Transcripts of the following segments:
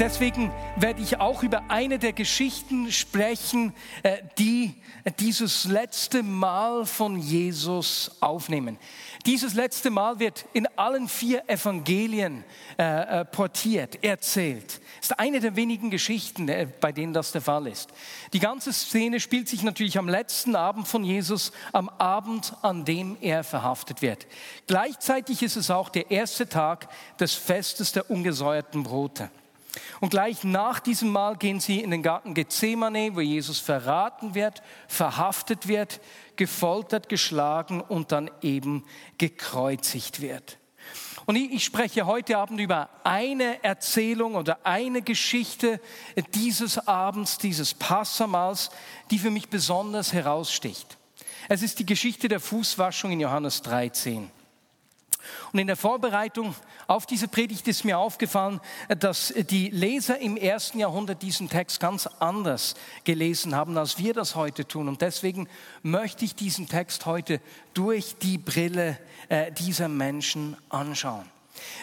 Deswegen werde ich auch über eine der Geschichten sprechen, äh, die dieses letzte Mal von Jesus aufnehmen. Dieses letzte Mal wird in allen vier Evangelien äh, äh, portiert, erzählt. Ist eine der wenigen Geschichten, bei denen das der Fall ist. Die ganze Szene spielt sich natürlich am letzten Abend von Jesus, am Abend, an dem er verhaftet wird. Gleichzeitig ist es auch der erste Tag des Festes der ungesäuerten Brote. Und gleich nach diesem Mal gehen sie in den Garten Gethsemane, wo Jesus verraten wird, verhaftet wird, gefoltert, geschlagen und dann eben gekreuzigt wird. Und ich spreche heute Abend über eine Erzählung oder eine Geschichte dieses Abends, dieses Passamals, die für mich besonders heraussticht. Es ist die Geschichte der Fußwaschung in Johannes 13. Und in der Vorbereitung auf diese Predigt ist mir aufgefallen, dass die Leser im ersten Jahrhundert diesen Text ganz anders gelesen haben, als wir das heute tun. Und deswegen möchte ich diesen Text heute durch die Brille äh, dieser Menschen anschauen.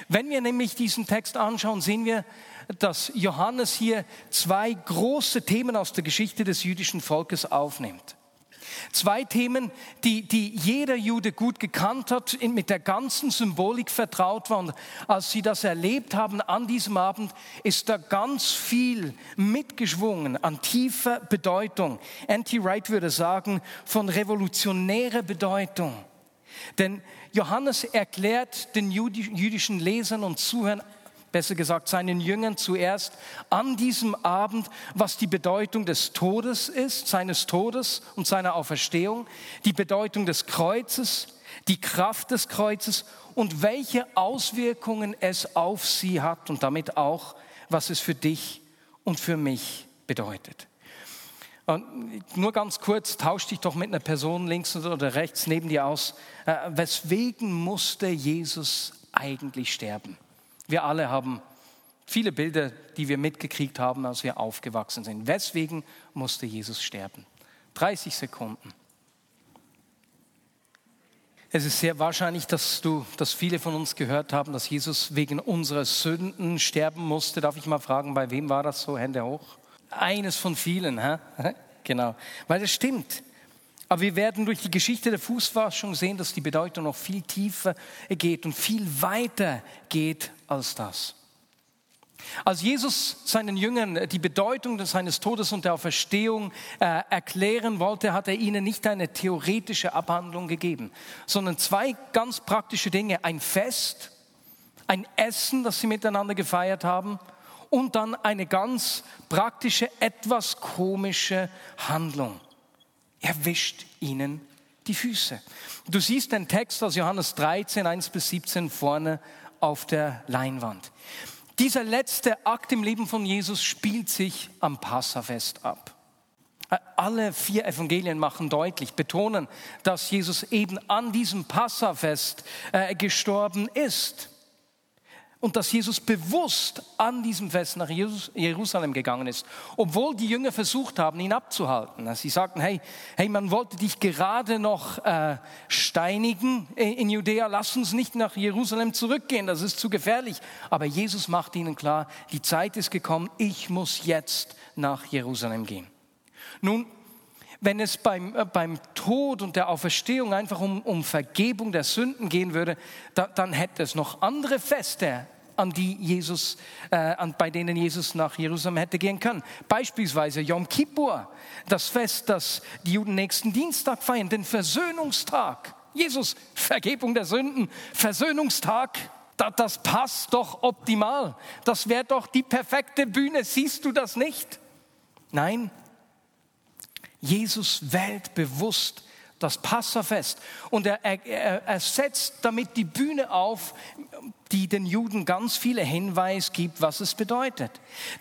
Wenn wir nämlich diesen Text anschauen, sehen wir, dass Johannes hier zwei große Themen aus der Geschichte des jüdischen Volkes aufnimmt. Zwei Themen, die, die jeder Jude gut gekannt hat, mit der ganzen Symbolik vertraut war. Und als sie das erlebt haben an diesem Abend, ist da ganz viel mitgeschwungen an tiefer Bedeutung. Anti-Wright würde sagen, von revolutionärer Bedeutung. Denn Johannes erklärt den jüdischen Lesern und Zuhörern besser gesagt seinen Jüngern zuerst an diesem Abend, was die Bedeutung des Todes ist, seines Todes und seiner Auferstehung, die Bedeutung des Kreuzes, die Kraft des Kreuzes und welche Auswirkungen es auf sie hat und damit auch, was es für dich und für mich bedeutet. Und nur ganz kurz, tausch dich doch mit einer Person links oder rechts neben dir aus. Äh, weswegen musste Jesus eigentlich sterben? Wir alle haben viele Bilder, die wir mitgekriegt haben, als wir aufgewachsen sind. Weswegen musste Jesus sterben? 30 Sekunden. Es ist sehr wahrscheinlich, dass, du, dass viele von uns gehört haben, dass Jesus wegen unserer Sünden sterben musste. Darf ich mal fragen, bei wem war das so? Hände hoch. Eines von vielen, hä? genau. Weil das stimmt. Aber wir werden durch die Geschichte der Fußwaschung sehen, dass die Bedeutung noch viel tiefer geht und viel weiter geht als das. Als Jesus seinen Jüngern die Bedeutung seines Todes und der Auferstehung äh, erklären wollte, hat er ihnen nicht eine theoretische Abhandlung gegeben, sondern zwei ganz praktische Dinge. Ein Fest, ein Essen, das sie miteinander gefeiert haben und dann eine ganz praktische, etwas komische Handlung. Er wischt ihnen die Füße. Du siehst den Text aus Johannes 13, 1 bis 17 vorne auf der Leinwand. Dieser letzte Akt im Leben von Jesus spielt sich am Passafest ab. Alle vier Evangelien machen deutlich, betonen, dass Jesus eben an diesem Passafest äh, gestorben ist und dass Jesus bewusst an diesem Fest nach Jerusalem gegangen ist, obwohl die Jünger versucht haben, ihn abzuhalten. Sie sagten, hey, hey, man wollte dich gerade noch äh, steinigen in Judäa, lass uns nicht nach Jerusalem zurückgehen, das ist zu gefährlich. Aber Jesus macht ihnen klar, die Zeit ist gekommen, ich muss jetzt nach Jerusalem gehen. Nun, wenn es beim, äh, beim Tod und der Auferstehung einfach um, um Vergebung der Sünden gehen würde, da, dann hätte es noch andere Feste, an die Jesus, äh, an, bei denen Jesus nach Jerusalem hätte gehen können. Beispielsweise Yom Kippur, das Fest, das die Juden nächsten Dienstag feiern, den Versöhnungstag. Jesus, Vergebung der Sünden, Versöhnungstag, das passt doch optimal. Das wäre doch die perfekte Bühne. Siehst du das nicht? Nein, Jesus wählt bewusst das Passafest. Und er, er, er setzt damit die Bühne auf, die den Juden ganz viele Hinweise gibt, was es bedeutet.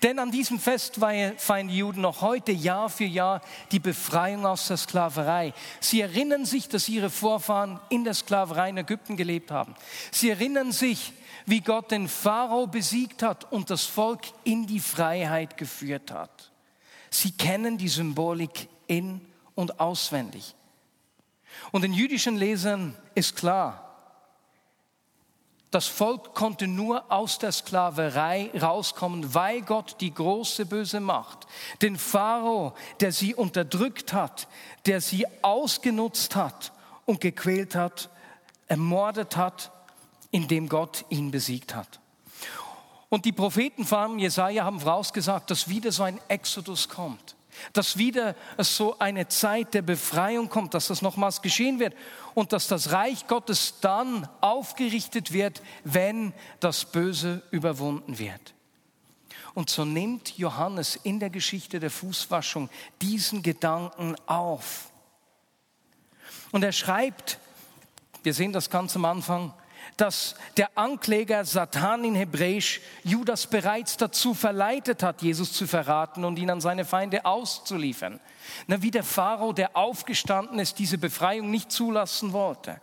Denn an diesem Fest feiern die Juden noch heute Jahr für Jahr die Befreiung aus der Sklaverei. Sie erinnern sich, dass ihre Vorfahren in der Sklaverei in Ägypten gelebt haben. Sie erinnern sich, wie Gott den Pharao besiegt hat und das Volk in die Freiheit geführt hat. Sie kennen die Symbolik in und auswendig. Und den jüdischen Lesern ist klar, das Volk konnte nur aus der Sklaverei rauskommen, weil Gott die große böse Macht, den Pharao, der sie unterdrückt hat, der sie ausgenutzt hat und gequält hat, ermordet hat, indem Gott ihn besiegt hat. Und die Propheten von Jesaja haben vorausgesagt, dass wieder so ein Exodus kommt dass wieder so eine Zeit der Befreiung kommt, dass das nochmals geschehen wird und dass das Reich Gottes dann aufgerichtet wird, wenn das Böse überwunden wird. Und so nimmt Johannes in der Geschichte der Fußwaschung diesen Gedanken auf. Und er schreibt, wir sehen das ganz am Anfang, dass der Ankläger Satan in Hebräisch Judas bereits dazu verleitet hat, Jesus zu verraten und ihn an seine Feinde auszuliefern. Na, wie der Pharao, der aufgestanden ist, diese Befreiung nicht zulassen wollte.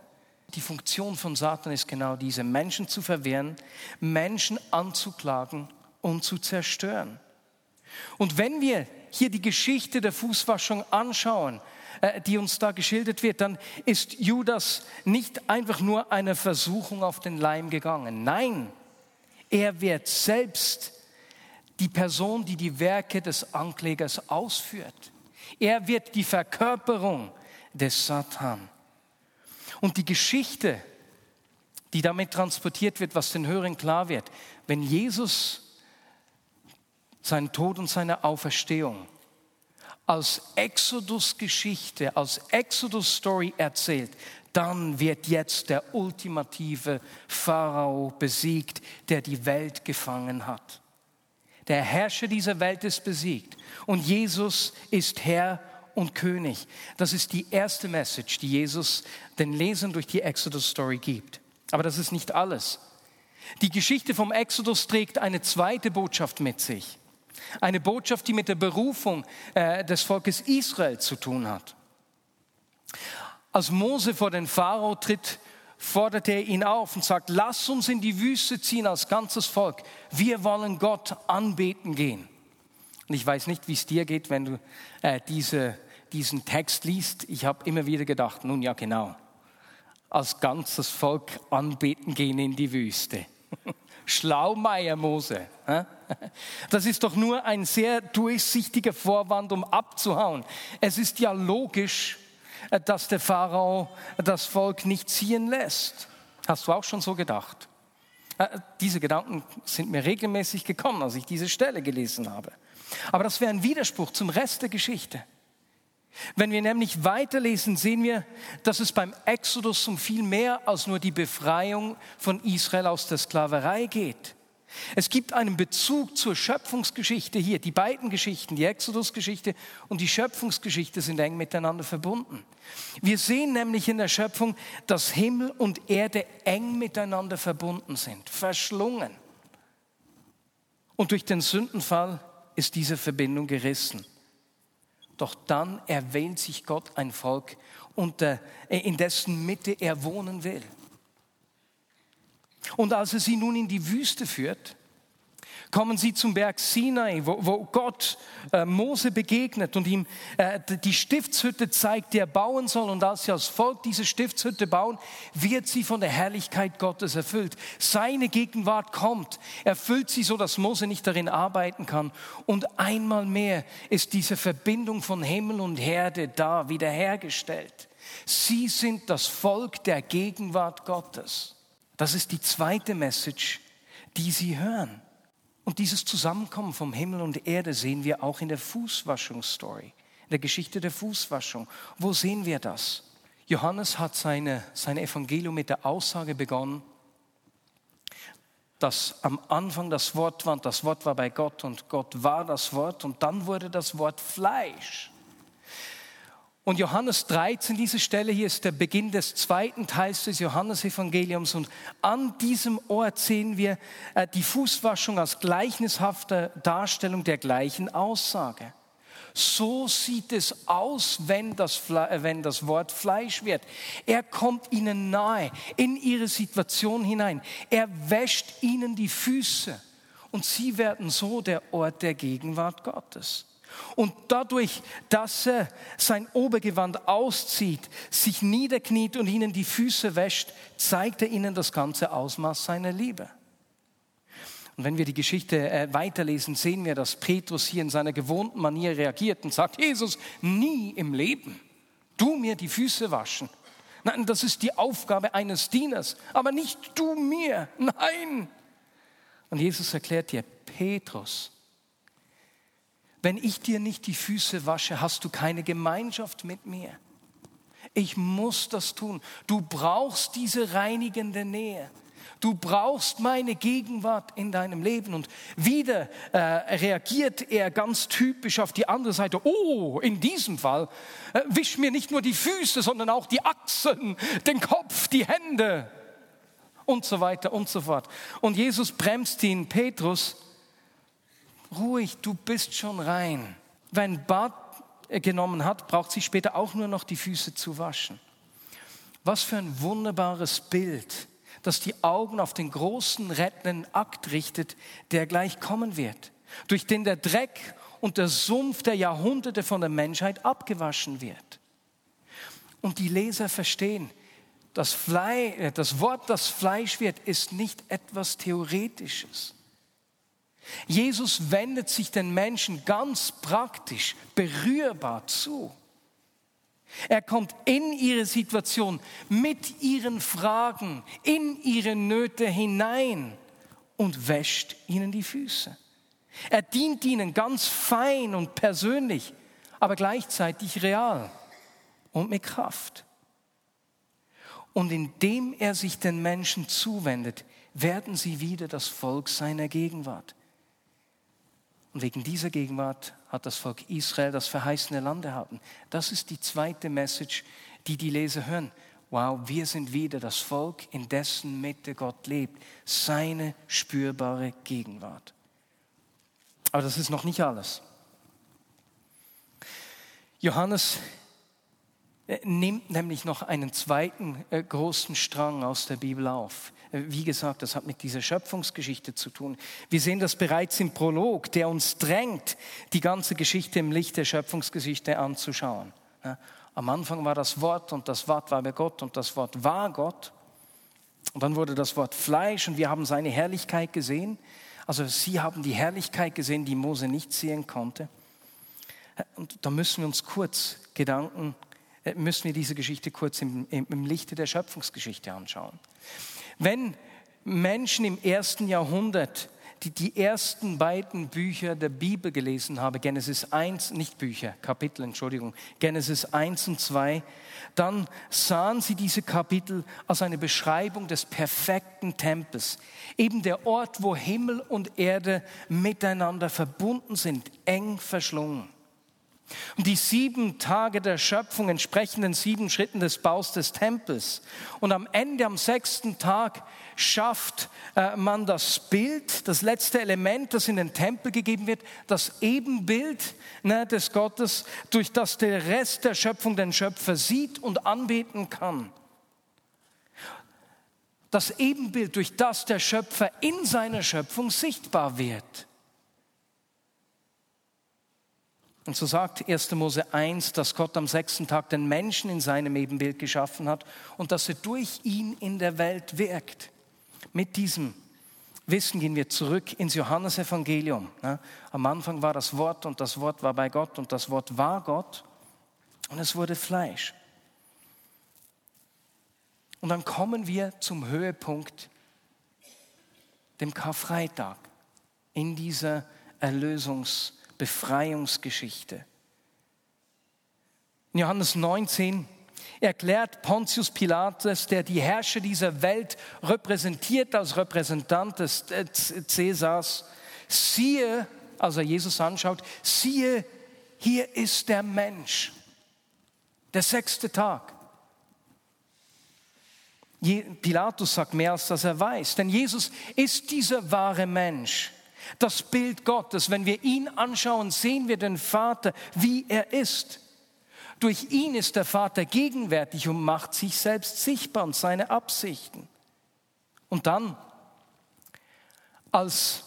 Die Funktion von Satan ist genau diese, Menschen zu verwehren, Menschen anzuklagen und zu zerstören. Und wenn wir hier die Geschichte der Fußwaschung anschauen, die uns da geschildert wird, dann ist Judas nicht einfach nur eine Versuchung auf den Leim gegangen. Nein, er wird selbst die Person, die die Werke des Anklägers ausführt. Er wird die Verkörperung des Satan. Und die Geschichte, die damit transportiert wird, was den Hörern klar wird, wenn Jesus seinen Tod und seine Auferstehung als Exodus-Geschichte, als Exodus-Story erzählt, dann wird jetzt der ultimative Pharao besiegt, der die Welt gefangen hat. Der Herrscher dieser Welt ist besiegt und Jesus ist Herr und König. Das ist die erste Message, die Jesus den Lesern durch die Exodus-Story gibt. Aber das ist nicht alles. Die Geschichte vom Exodus trägt eine zweite Botschaft mit sich. Eine Botschaft, die mit der Berufung äh, des Volkes Israel zu tun hat. Als Mose vor den Pharao tritt, fordert er ihn auf und sagt, lass uns in die Wüste ziehen als ganzes Volk. Wir wollen Gott anbeten gehen. Und ich weiß nicht, wie es dir geht, wenn du äh, diese, diesen Text liest. Ich habe immer wieder gedacht, nun ja genau, als ganzes Volk anbeten gehen in die Wüste. Schlaumeier Mose. Das ist doch nur ein sehr durchsichtiger Vorwand, um abzuhauen. Es ist ja logisch, äh, dass der Pharao das Volk nicht ziehen lässt. Hast du auch schon so gedacht? Äh, diese Gedanken sind mir regelmäßig gekommen, als ich diese Stelle gelesen habe. Aber das wäre ein Widerspruch zum Rest der Geschichte. Wenn wir nämlich weiterlesen, sehen wir, dass es beim Exodus um viel mehr als nur die Befreiung von Israel aus der Sklaverei geht. Es gibt einen Bezug zur Schöpfungsgeschichte hier. Die beiden Geschichten, die Exodus-Geschichte und die Schöpfungsgeschichte sind eng miteinander verbunden. Wir sehen nämlich in der Schöpfung, dass Himmel und Erde eng miteinander verbunden sind, verschlungen. Und durch den Sündenfall ist diese Verbindung gerissen. Doch dann erwählt sich Gott ein Volk, äh, in dessen Mitte er wohnen will. Und als er sie nun in die Wüste führt, kommen sie zum Berg Sinai, wo, wo Gott äh, Mose begegnet und ihm äh, die Stiftshütte zeigt, die er bauen soll. Und als sie als Volk diese Stiftshütte bauen, wird sie von der Herrlichkeit Gottes erfüllt. Seine Gegenwart kommt, erfüllt sie so, dass Mose nicht darin arbeiten kann. Und einmal mehr ist diese Verbindung von Himmel und Erde da, wiederhergestellt. Sie sind das Volk der Gegenwart Gottes. Das ist die zweite Message, die sie hören. Und dieses Zusammenkommen vom Himmel und Erde sehen wir auch in der Fußwaschungsstory, in der Geschichte der Fußwaschung. Wo sehen wir das? Johannes hat seine, sein Evangelium mit der Aussage begonnen, dass am Anfang das Wort war, das Wort war bei Gott und Gott war das Wort und dann wurde das Wort Fleisch. Und Johannes 13, diese Stelle hier ist der Beginn des zweiten Teils des Johannesevangeliums. Und an diesem Ort sehen wir äh, die Fußwaschung als gleichnishafte Darstellung der gleichen Aussage. So sieht es aus, wenn das, äh, wenn das Wort Fleisch wird. Er kommt ihnen nahe, in ihre Situation hinein. Er wäscht ihnen die Füße. Und sie werden so der Ort der Gegenwart Gottes. Und dadurch, dass er sein Obergewand auszieht, sich niederkniet und ihnen die Füße wäscht, zeigt er ihnen das ganze Ausmaß seiner Liebe. Und wenn wir die Geschichte äh, weiterlesen, sehen wir, dass Petrus hier in seiner gewohnten Manier reagiert und sagt, Jesus, nie im Leben, du mir die Füße waschen. Nein, das ist die Aufgabe eines Dieners, aber nicht du mir, nein. Und Jesus erklärt dir, Petrus, wenn ich dir nicht die Füße wasche, hast du keine Gemeinschaft mit mir. Ich muss das tun. Du brauchst diese reinigende Nähe. Du brauchst meine Gegenwart in deinem Leben. Und wieder äh, reagiert er ganz typisch auf die andere Seite. Oh, in diesem Fall äh, wisch mir nicht nur die Füße, sondern auch die Achseln, den Kopf, die Hände und so weiter und so fort. Und Jesus bremst ihn, Petrus, ruhig, du bist schon rein. Wenn Bad genommen hat, braucht sie später auch nur noch die Füße zu waschen. Was für ein wunderbares Bild, das die Augen auf den großen rettenden Akt richtet, der gleich kommen wird, durch den der Dreck und der Sumpf der Jahrhunderte von der Menschheit abgewaschen wird. Und die Leser verstehen, das, Fleisch, das Wort, das Fleisch wird, ist nicht etwas Theoretisches. Jesus wendet sich den Menschen ganz praktisch, berührbar zu. Er kommt in ihre Situation mit ihren Fragen, in ihre Nöte hinein und wäscht ihnen die Füße. Er dient ihnen ganz fein und persönlich, aber gleichzeitig real und mit Kraft. Und indem er sich den Menschen zuwendet, werden sie wieder das Volk seiner Gegenwart. Und wegen dieser Gegenwart hat das Volk Israel das verheißene Land erhalten. Das ist die zweite Message, die die Leser hören. Wow, wir sind wieder das Volk, in dessen Mitte Gott lebt. Seine spürbare Gegenwart. Aber das ist noch nicht alles. Johannes äh, nimmt nämlich noch einen zweiten äh, großen Strang aus der Bibel auf. Äh, wie gesagt, das hat mit dieser Schöpfungsgeschichte zu tun. Wir sehen das bereits im Prolog, der uns drängt, die ganze Geschichte im Licht der Schöpfungsgeschichte anzuschauen. Am Anfang war das Wort und das Wort war bei Gott und das Wort war Gott. Und dann wurde das Wort Fleisch und wir haben seine Herrlichkeit gesehen. Also sie haben die Herrlichkeit gesehen, die Mose nicht sehen konnte. Und da müssen wir uns kurz Gedanken, äh, müssen wir diese Geschichte kurz im, im Lichte der Schöpfungsgeschichte anschauen. Wenn Menschen im ersten Jahrhundert die, die ersten beiden Bücher der Bibel gelesen haben, Genesis 1, nicht Bücher, Kapitel, Entschuldigung, Genesis 1 und 2, dann sahen sie diese Kapitel als eine Beschreibung des perfekten Tempels, eben der Ort, wo Himmel und Erde miteinander verbunden sind, eng verschlungen. Und die sieben Tage der Schöpfung entsprechen den sieben Schritten des Baus des Tempels. Und am Ende, am sechsten Tag, schafft äh, man das Bild, das letzte Element, das in den Tempel gegeben wird, das Ebenbild ne, des Gottes, durch das der Rest der Schöpfung den Schöpfer sieht und anbeten kann. Das Ebenbild, durch das der Schöpfer in seiner Schöpfung sichtbar wird. Und so sagt 1. Mose 1, dass Gott am sechsten Tag den Menschen in seinem Ebenbild geschaffen hat und dass er durch ihn in der Welt wirkt. Mit diesem Wissen gehen wir zurück ins Johannesevangelium. Am Anfang war das Wort und das Wort war bei Gott und das Wort war Gott und es wurde Fleisch. Und dann kommen wir zum Höhepunkt, dem Karfreitag, in dieser Erlösungs- Befreiungsgeschichte. In Johannes 19 erklärt Pontius Pilatus, der die Herrscher dieser Welt repräsentiert als Repräsentant des Cäsars, siehe, als er Jesus anschaut, siehe, hier ist der Mensch. Der sechste Tag. Pilatus sagt mehr, als dass er weiß. Denn Jesus ist dieser wahre Mensch. Das Bild Gottes. Wenn wir ihn anschauen, sehen wir den Vater, wie er ist. Durch ihn ist der Vater gegenwärtig und macht sich selbst sichtbar und seine Absichten. Und dann, als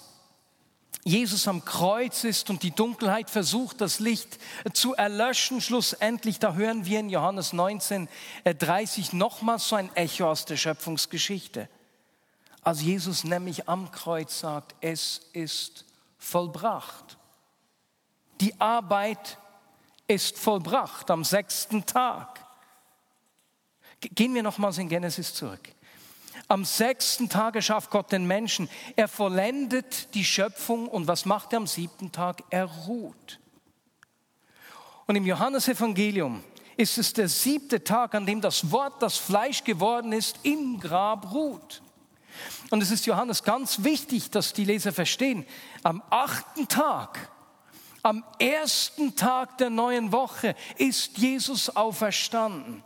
Jesus am Kreuz ist und die Dunkelheit versucht, das Licht zu erlöschen. Schlussendlich, da hören wir in Johannes 19, 30 nochmals so ein Echo aus der Schöpfungsgeschichte. Als Jesus nämlich am Kreuz sagt, es ist vollbracht. Die Arbeit ist vollbracht am sechsten Tag. Gehen wir nochmals in Genesis zurück. Am sechsten Tage schafft Gott den Menschen. Er vollendet die Schöpfung und was macht er am siebten Tag? Er ruht. Und im Johannesevangelium ist es der siebte Tag, an dem das Wort, das Fleisch geworden ist, im Grab ruht. Und es ist Johannes ganz wichtig, dass die Leser verstehen, am achten Tag, am ersten Tag der neuen Woche ist Jesus auferstanden.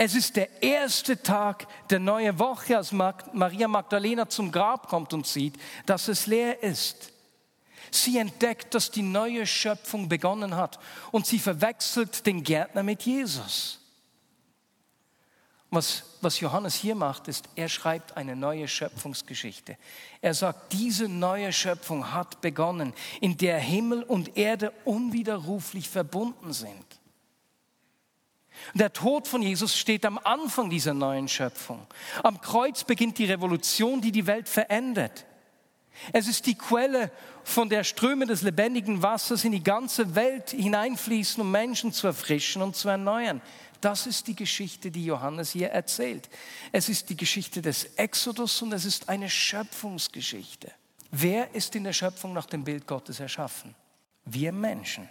Es ist der erste Tag der neuen Woche, als Maria Magdalena zum Grab kommt und sieht, dass es leer ist. Sie entdeckt, dass die neue Schöpfung begonnen hat und sie verwechselt den Gärtner mit Jesus. Was, was Johannes hier macht, ist, er schreibt eine neue Schöpfungsgeschichte. Er sagt, diese neue Schöpfung hat begonnen, in der Himmel und Erde unwiderruflich verbunden sind. Der Tod von Jesus steht am Anfang dieser neuen Schöpfung. Am Kreuz beginnt die Revolution, die die Welt verändert. Es ist die Quelle, von der Ströme des lebendigen Wassers in die ganze Welt hineinfließen, um Menschen zu erfrischen und zu erneuern. Das ist die Geschichte, die Johannes hier erzählt. Es ist die Geschichte des Exodus und es ist eine Schöpfungsgeschichte. Wer ist in der Schöpfung nach dem Bild Gottes erschaffen? Wir Menschen.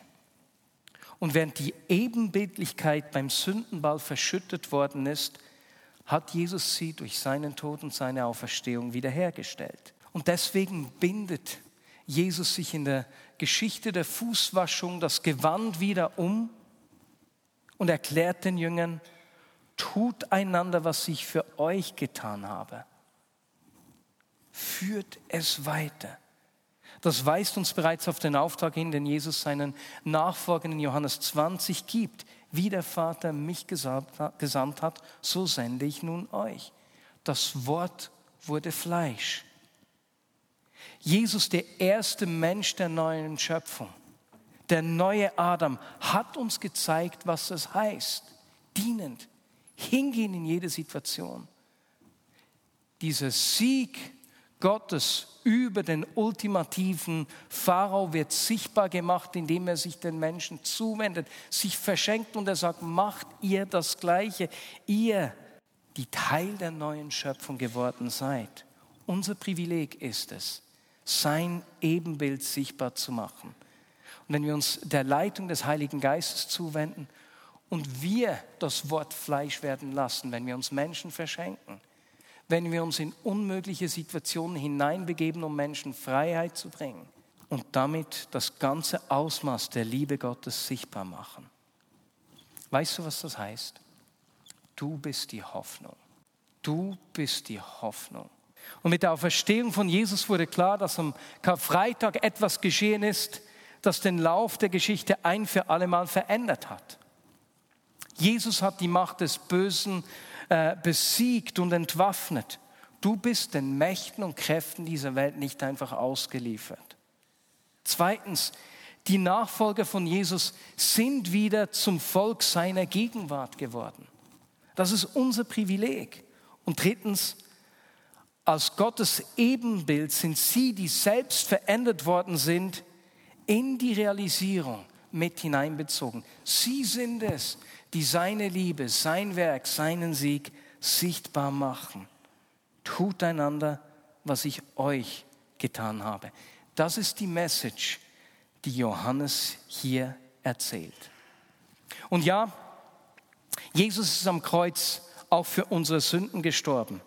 Und während die Ebenbildlichkeit beim Sündenball verschüttet worden ist, hat Jesus sie durch seinen Tod und seine Auferstehung wiederhergestellt. Und deswegen bindet Jesus sich in der Geschichte der Fußwaschung das Gewand wieder um und erklärt den Jüngern, tut einander, was ich für euch getan habe. Führt es weiter. Das weist uns bereits auf den Auftrag hin, den Jesus seinen Nachfolgern in Johannes 20 gibt. Wie der Vater mich gesandt hat, so sende ich nun euch. Das Wort wurde Fleisch. Jesus, der erste Mensch der neuen Schöpfung, der neue Adam, hat uns gezeigt, was es heißt. Dienend, hingehen in jede Situation. Dieser Sieg Gottes über den ultimativen Pharao wird sichtbar gemacht, indem er sich den Menschen zuwendet, sich verschenkt und er sagt, macht ihr das Gleiche, ihr, die Teil der neuen Schöpfung geworden seid. Unser Privileg ist es, sein Ebenbild sichtbar zu machen. Wenn wir uns der Leitung des Heiligen Geistes zuwenden und wir das Wort Fleisch werden lassen, wenn wir uns Menschen verschenken, wenn wir uns in unmögliche Situationen hineinbegeben, um Menschen Freiheit zu bringen und damit das ganze Ausmaß der Liebe Gottes sichtbar machen. Weißt du, was das heißt? Du bist die Hoffnung. Du bist die Hoffnung. Und mit der Auferstehung von Jesus wurde klar, dass am Karfreitag etwas geschehen ist, das den Lauf der Geschichte ein für allemal verändert hat. Jesus hat die Macht des Bösen äh, besiegt und entwaffnet. Du bist den Mächten und Kräften dieser Welt nicht einfach ausgeliefert. Zweitens, die Nachfolger von Jesus sind wieder zum Volk seiner Gegenwart geworden. Das ist unser Privileg. Und drittens, als Gottes Ebenbild sind sie, die selbst verändert worden sind, in die Realisierung mit hineinbezogen. Sie sind es, die seine Liebe, sein Werk, seinen Sieg sichtbar machen. Tut einander, was ich euch getan habe. Das ist die Message, die Johannes hier erzählt. Und ja, Jesus ist am Kreuz auch für unsere Sünden gestorben.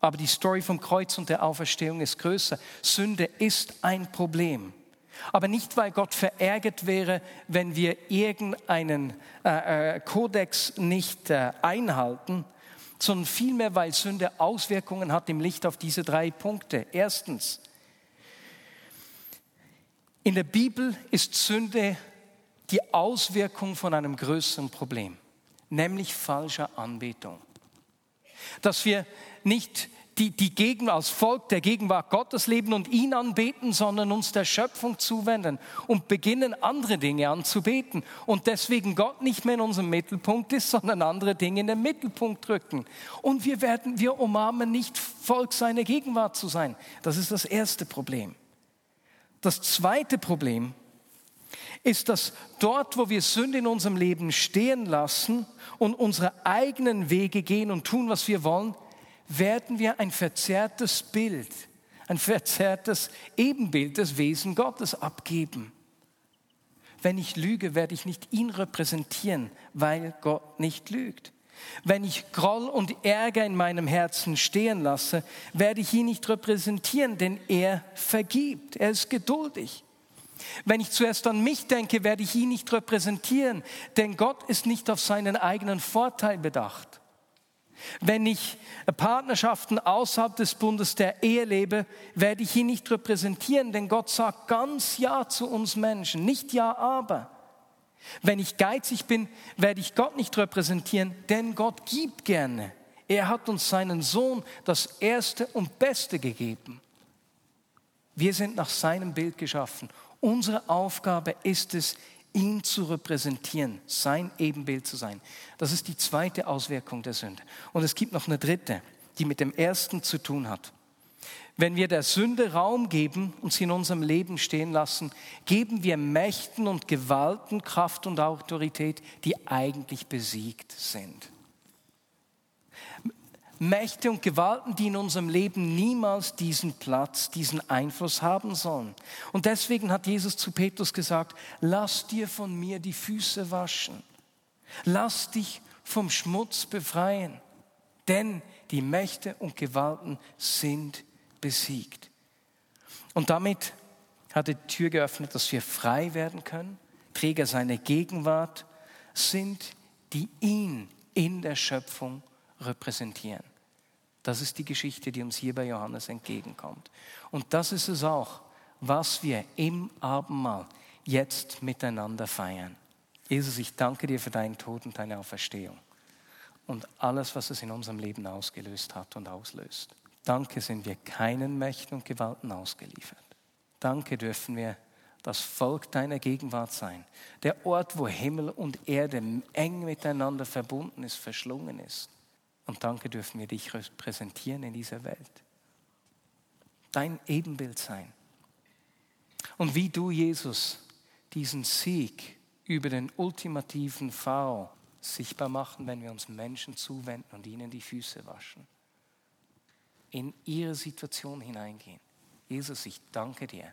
Aber die Story vom Kreuz und der Auferstehung ist größer. Sünde ist ein Problem. Aber nicht, weil Gott verärgert wäre, wenn wir irgendeinen äh, äh, Kodex nicht äh, einhalten, sondern vielmehr, weil Sünde Auswirkungen hat im Licht auf diese drei Punkte. Erstens, in der Bibel ist Sünde die Auswirkung von einem größeren Problem, nämlich falscher Anbetung. Dass wir nicht die, die Gegend als Volk der Gegenwart Gottes leben und ihn anbeten, sondern uns der Schöpfung zuwenden und beginnen, andere Dinge anzubeten. Und deswegen Gott nicht mehr in unserem Mittelpunkt ist, sondern andere Dinge in den Mittelpunkt rücken. Und wir werden, wir umarmen nicht Volk seiner Gegenwart zu sein. Das ist das erste Problem. Das zweite Problem ist, dass dort, wo wir Sünde in unserem Leben stehen lassen und unsere eigenen Wege gehen und tun, was wir wollen, werden wir ein verzerrtes Bild, ein verzerrtes Ebenbild des Wesen Gottes abgeben. Wenn ich lüge, werde ich nicht ihn repräsentieren, weil Gott nicht lügt. Wenn ich Groll und Ärger in meinem Herzen stehen lasse, werde ich ihn nicht repräsentieren, denn er vergibt, er ist geduldig. Wenn ich zuerst an mich denke, werde ich ihn nicht repräsentieren, denn Gott ist nicht auf seinen eigenen Vorteil bedacht. Wenn ich Partnerschaften außerhalb des Bundes der Ehe lebe, werde ich ihn nicht repräsentieren, denn Gott sagt ganz Ja zu uns Menschen, nicht Ja, aber. Wenn ich geizig bin, werde ich Gott nicht repräsentieren, denn Gott gibt gerne. Er hat uns seinen Sohn das Erste und Beste gegeben. Wir sind nach seinem Bild geschaffen. Unsere Aufgabe ist es, ihn zu repräsentieren, sein Ebenbild zu sein. Das ist die zweite Auswirkung der Sünde. Und es gibt noch eine dritte, die mit dem ersten zu tun hat. Wenn wir der Sünde Raum geben und sie in unserem Leben stehen lassen, geben wir Mächten und Gewalten Kraft und Autorität, die eigentlich besiegt sind. Mächte und Gewalten, die in unserem Leben niemals diesen Platz, diesen Einfluss haben sollen. Und deswegen hat Jesus zu Petrus gesagt, lass dir von mir die Füße waschen. Lass dich vom Schmutz befreien. Denn die Mächte und Gewalten sind besiegt. Und damit hat die Tür geöffnet, dass wir frei werden können, Träger seiner Gegenwart sind, die ihn in der Schöpfung repräsentieren. Das ist die Geschichte, die uns hier bei Johannes entgegenkommt. Und das ist es auch, was wir im Abendmahl jetzt miteinander feiern. Jesus, ich danke dir für deinen Tod und deine Auferstehung und alles, was es in unserem Leben ausgelöst hat und auslöst. Danke sind wir keinen Mächten und Gewalten ausgeliefert. Danke dürfen wir das Volk deiner Gegenwart sein. Der Ort, wo Himmel und Erde eng miteinander verbunden ist, verschlungen ist. Und danke dürfen wir dich repräsentieren in dieser Welt. Dein Ebenbild sein. Und wie du, Jesus, diesen Sieg über den ultimativen Pharao sichtbar machen, wenn wir uns Menschen zuwenden und ihnen die Füße waschen. In ihre Situation hineingehen. Jesus, ich danke dir